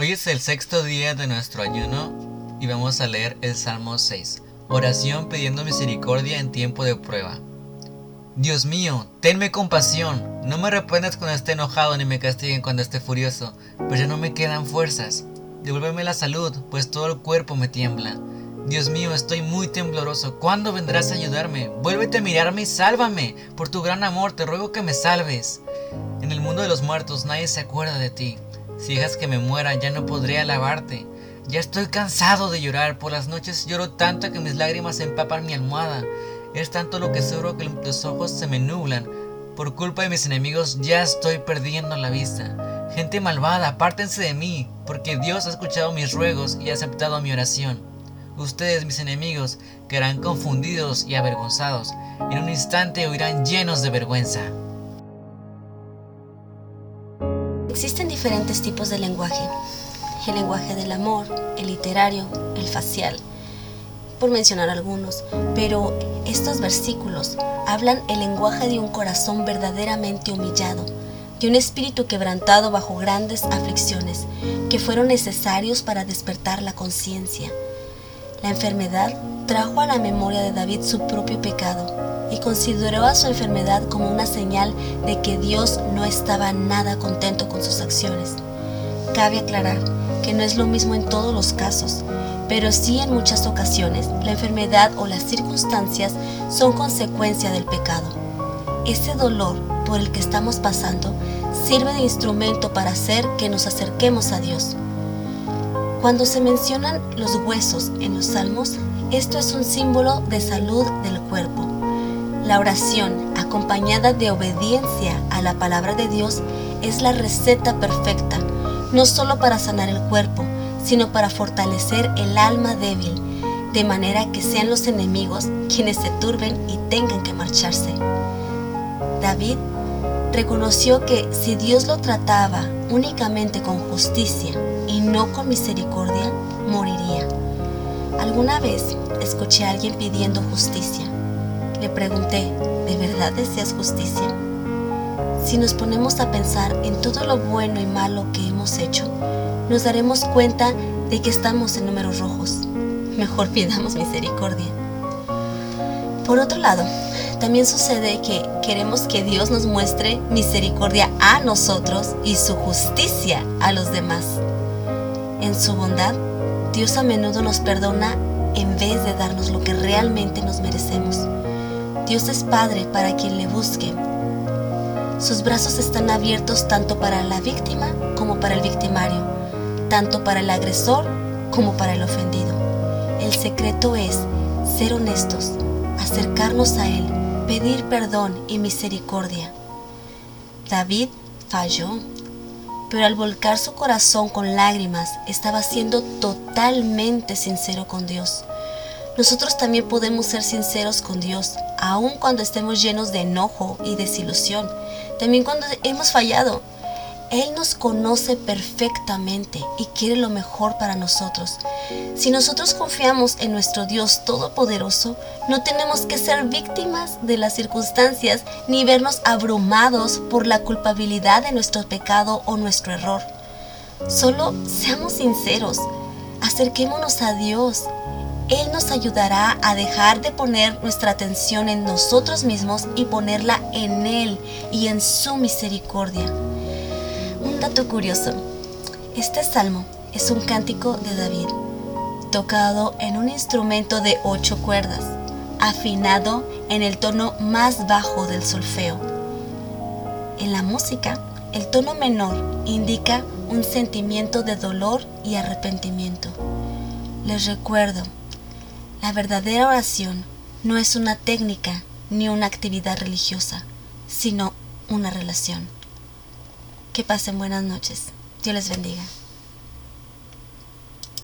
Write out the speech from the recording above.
Hoy es el sexto día de nuestro ayuno y vamos a leer el Salmo 6, oración pidiendo misericordia en tiempo de prueba. Dios mío, tenme compasión, no me reprendas cuando esté enojado ni me castiguen cuando esté furioso, pues ya no me quedan fuerzas. Devuélveme la salud, pues todo el cuerpo me tiembla. Dios mío, estoy muy tembloroso. ¿Cuándo vendrás a ayudarme? Vuélvete a mirarme y sálvame. Por tu gran amor te ruego que me salves. En el mundo de los muertos nadie se acuerda de ti. Si dejas que me muera, ya no podré alabarte. Ya estoy cansado de llorar. Por las noches lloro tanto que mis lágrimas empapan mi almohada. Es tanto lo que sufro que los ojos se me nublan. Por culpa de mis enemigos ya estoy perdiendo la vista. Gente malvada, apártense de mí, porque Dios ha escuchado mis ruegos y ha aceptado mi oración. Ustedes, mis enemigos, quedarán confundidos y avergonzados. En un instante huirán llenos de vergüenza. Diferentes tipos de lenguaje. El lenguaje del amor, el literario, el facial, por mencionar algunos. Pero estos versículos hablan el lenguaje de un corazón verdaderamente humillado, de un espíritu quebrantado bajo grandes aflicciones que fueron necesarios para despertar la conciencia. La enfermedad trajo a la memoria de David su propio pecado y consideró a su enfermedad como una señal de que Dios no estaba nada contento con sus acciones. Cabe aclarar que no es lo mismo en todos los casos, pero sí en muchas ocasiones la enfermedad o las circunstancias son consecuencia del pecado. Ese dolor por el que estamos pasando sirve de instrumento para hacer que nos acerquemos a Dios. Cuando se mencionan los huesos en los salmos, esto es un símbolo de salud del cuerpo. La oración, acompañada de obediencia a la palabra de Dios, es la receta perfecta, no solo para sanar el cuerpo, sino para fortalecer el alma débil, de manera que sean los enemigos quienes se turben y tengan que marcharse. David reconoció que si Dios lo trataba únicamente con justicia y no con misericordia, moriría. Alguna vez escuché a alguien pidiendo justicia le pregunté, ¿de verdad deseas justicia? Si nos ponemos a pensar en todo lo bueno y malo que hemos hecho, nos daremos cuenta de que estamos en números rojos. Mejor pidamos misericordia. Por otro lado, también sucede que queremos que Dios nos muestre misericordia a nosotros y su justicia a los demás. En su bondad, Dios a menudo nos perdona en vez de darnos lo que realmente nos merecemos. Dios es Padre para quien le busque. Sus brazos están abiertos tanto para la víctima como para el victimario, tanto para el agresor como para el ofendido. El secreto es ser honestos, acercarnos a Él, pedir perdón y misericordia. David falló, pero al volcar su corazón con lágrimas estaba siendo totalmente sincero con Dios nosotros también podemos ser sinceros con Dios, aun cuando estemos llenos de enojo y desilusión, también cuando hemos fallado. Él nos conoce perfectamente y quiere lo mejor para nosotros. Si nosotros confiamos en nuestro Dios Todopoderoso, no tenemos que ser víctimas de las circunstancias ni vernos abrumados por la culpabilidad de nuestro pecado o nuestro error. Solo seamos sinceros, acerquémonos a Dios él nos ayudará a dejar de poner nuestra atención en nosotros mismos y ponerla en Él y en su misericordia. Un dato curioso. Este salmo es un cántico de David, tocado en un instrumento de ocho cuerdas, afinado en el tono más bajo del solfeo. En la música, el tono menor indica un sentimiento de dolor y arrepentimiento. Les recuerdo la verdadera oración no es una técnica ni una actividad religiosa, sino una relación. Que pasen buenas noches. Dios les bendiga.